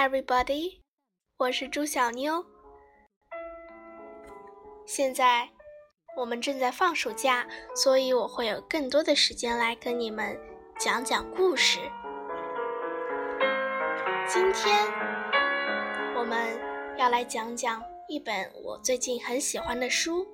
everybody，我是朱小妞。现在我们正在放暑假，所以我会有更多的时间来跟你们讲讲故事。今天我们要来讲讲一本我最近很喜欢的书，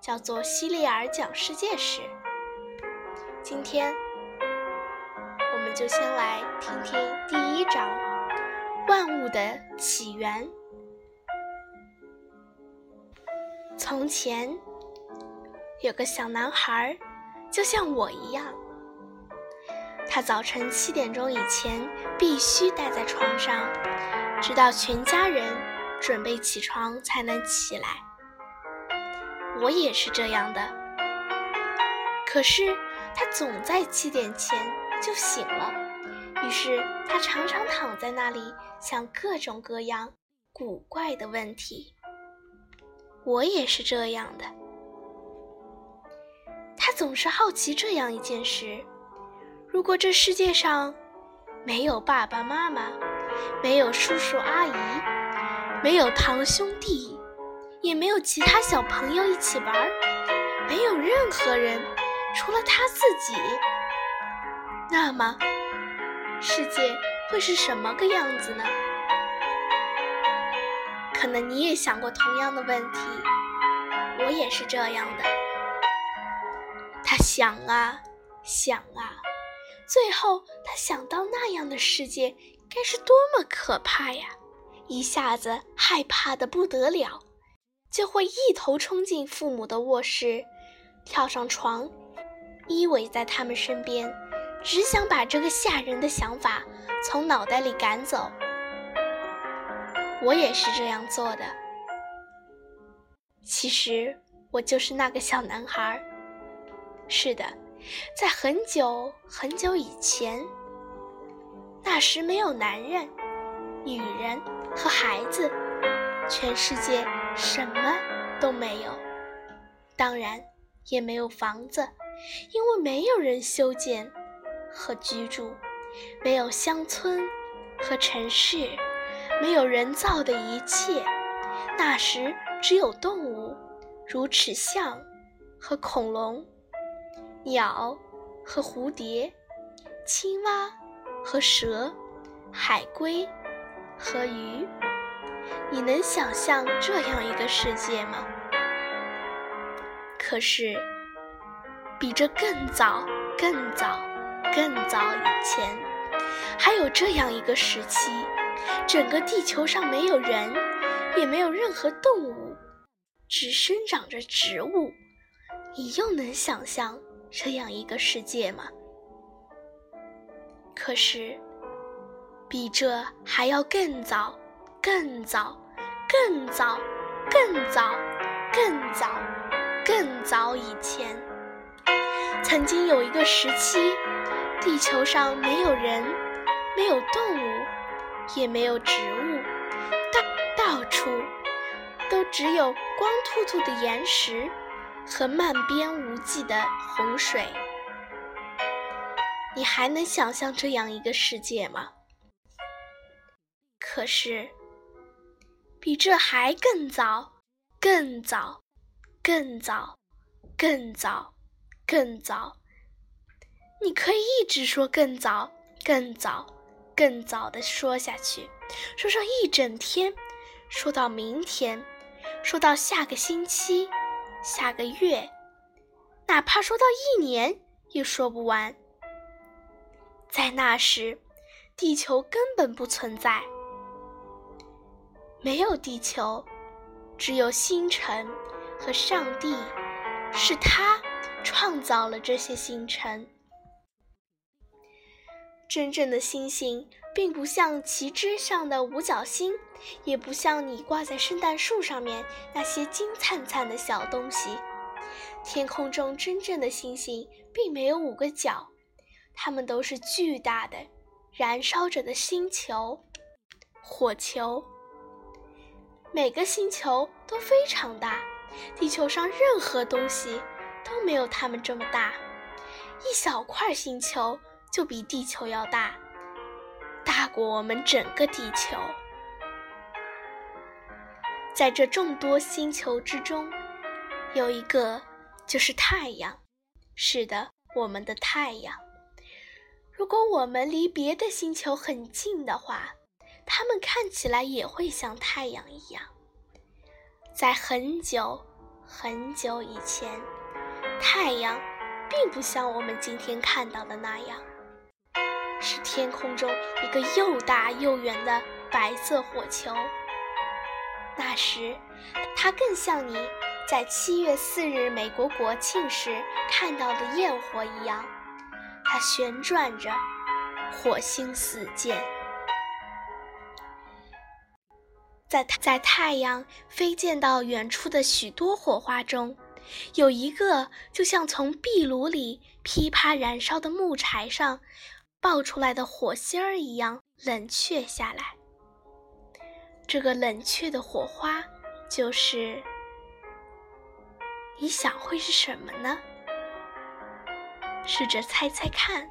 叫做《希利尔讲世界史》。今天我们就先来听听第一章：万物的起源。从前有个小男孩，就像我一样。他早晨七点钟以前必须待在床上，直到全家人准备起床才能起来。我也是这样的。可是他总在七点前就醒了，于是他常常躺在那里想各种各样古怪的问题。我也是这样的。他总是好奇这样一件事：如果这世界上没有爸爸妈妈，没有叔叔阿姨，没有堂兄弟，也没有其他小朋友一起玩，没有任何人除了他自己，那么世界会是什么个样子呢？可能你也想过同样的问题，我也是这样的。他想啊想啊，最后他想到那样的世界该是多么可怕呀！一下子害怕的不得了，就会一头冲进父母的卧室，跳上床，依偎在他们身边，只想把这个吓人的想法从脑袋里赶走。我也是这样做的。其实我就是那个小男孩。是的，在很久很久以前，那时没有男人、女人和孩子，全世界什么都没有，当然也没有房子，因为没有人修建和居住，没有乡村和城市。没有人造的一切，那时只有动物，如齿象和恐龙，鸟和蝴蝶，青蛙和蛇，海龟和鱼。你能想象这样一个世界吗？可是，比这更早、更早、更早以前，还有这样一个时期。整个地球上没有人，也没有任何动物，只生长着植物。你又能想象这样一个世界吗？可是，比这还要更早、更早、更早、更早、更早、更早以前，曾经有一个时期，地球上没有人，没有动物。也没有植物，到到处都只有光秃秃的岩石和漫边无际的洪水。你还能想象这样一个世界吗？可是，比这还更早、更早、更早、更早、更早，你可以一直说更早、更早。更早的说下去，说上一整天，说到明天，说到下个星期，下个月，哪怕说到一年也说不完。在那时，地球根本不存在，没有地球，只有星辰和上帝，是他创造了这些星辰。真正的星星，并不像旗帜上的五角星，也不像你挂在圣诞树上面那些金灿灿的小东西。天空中真正的星星，并没有五个角，它们都是巨大的、燃烧着的星球、火球。每个星球都非常大，地球上任何东西都没有它们这么大。一小块星球。就比地球要大，大过我们整个地球。在这众多星球之中，有一个就是太阳。是的，我们的太阳。如果我们离别的星球很近的话，它们看起来也会像太阳一样。在很久很久以前，太阳并不像我们今天看到的那样，是天空中一个又大又圆的白色火球。那时，它更像你在七月四日美国国庆时看到的焰火一样，它旋转着，火星四溅。在在太阳飞溅到远处的许多火花中，有一个就像从壁炉里噼啪燃烧的木柴上爆出来的火星儿一样冷却下来。这个冷却的火花，就是你想会是什么呢？试着猜猜看，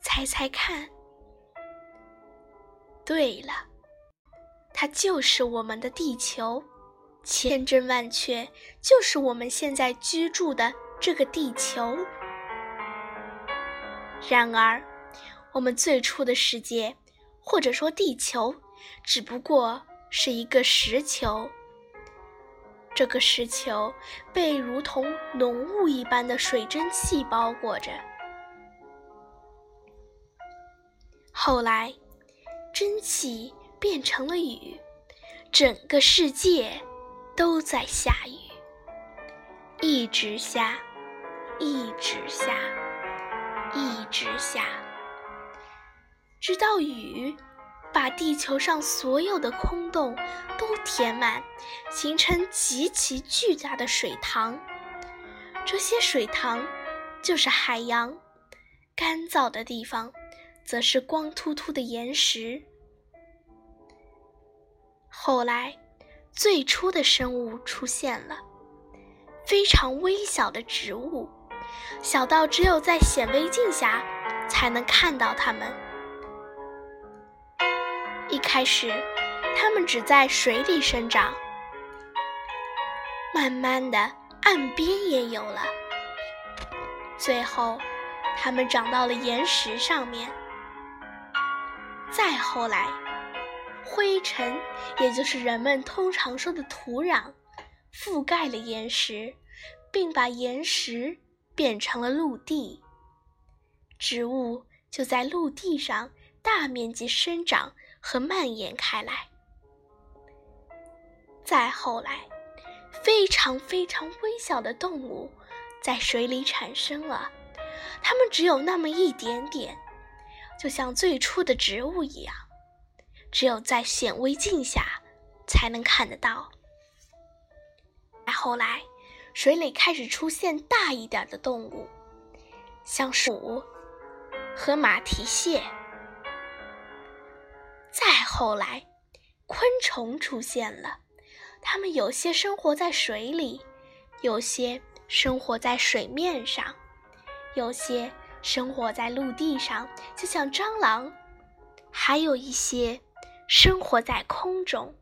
猜猜看。对了，它就是我们的地球，千真万确，就是我们现在居住的这个地球。然而，我们最初的世界，或者说地球，只不过是一个石球。这个石球被如同浓雾一般的水蒸气包裹着，后来。蒸汽变成了雨，整个世界都在下雨，一直下，一直下，一直下，直到雨把地球上所有的空洞都填满，形成极其巨大的水塘。这些水塘就是海洋，干燥的地方。则是光秃秃的岩石。后来，最初的生物出现了，非常微小的植物，小到只有在显微镜下才能看到它们。一开始，它们只在水里生长，慢慢的，岸边也有了，最后，它们长到了岩石上面。再后来，灰尘，也就是人们通常说的土壤，覆盖了岩石，并把岩石变成了陆地。植物就在陆地上大面积生长和蔓延开来。再后来，非常非常微小的动物在水里产生了，它们只有那么一点点。就像最初的植物一样，只有在显微镜下才能看得到。再后来，水里开始出现大一点的动物，像鼠和马蹄蟹。再后来，昆虫出现了，它们有些生活在水里，有些生活在水面上，有些。生活在陆地上，就像蟑螂；还有一些生活在空中。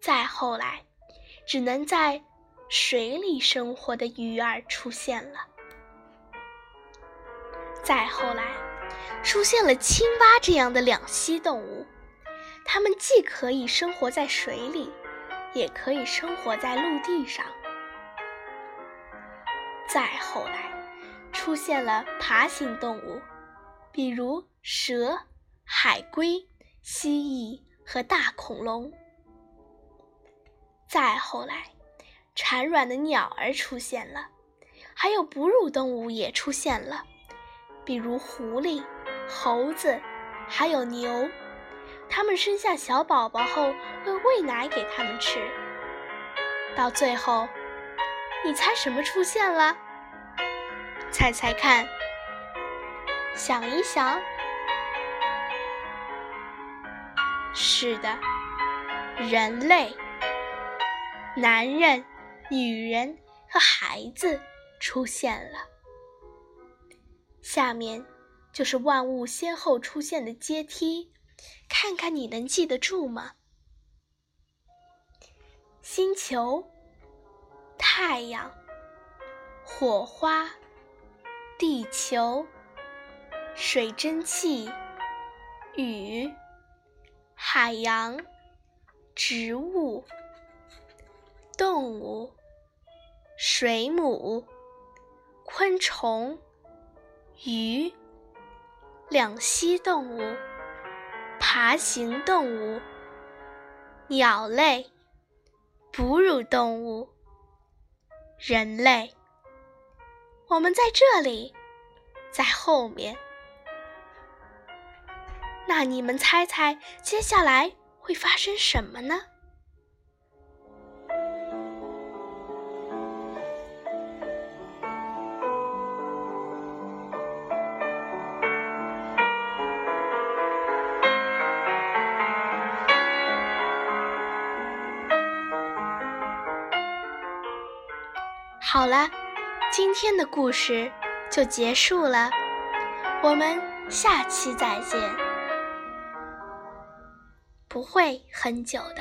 再后来，只能在水里生活的鱼儿出现了。再后来，出现了青蛙这样的两栖动物，它们既可以生活在水里，也可以生活在陆地上。再后来。出现了爬行动物，比如蛇、海龟、蜥蜴和大恐龙。再后来，产卵的鸟儿出现了，还有哺乳动物也出现了，比如狐狸、猴子，还有牛。它们生下小宝宝后会喂奶给它们吃。到最后，你猜什么出现了？猜猜看，想一想，是的，人类，男人、女人和孩子出现了。下面就是万物先后出现的阶梯，看看你能记得住吗？星球、太阳、火花、地球、水蒸气、雨、海洋、植物、动物、水母、昆虫、鱼。两栖动物、爬行动物、鸟类、哺乳动物、人类，我们在这里，在后面。那你们猜猜，接下来会发生什么呢？好了，今天的故事就结束了，我们下期再见，不会很久的。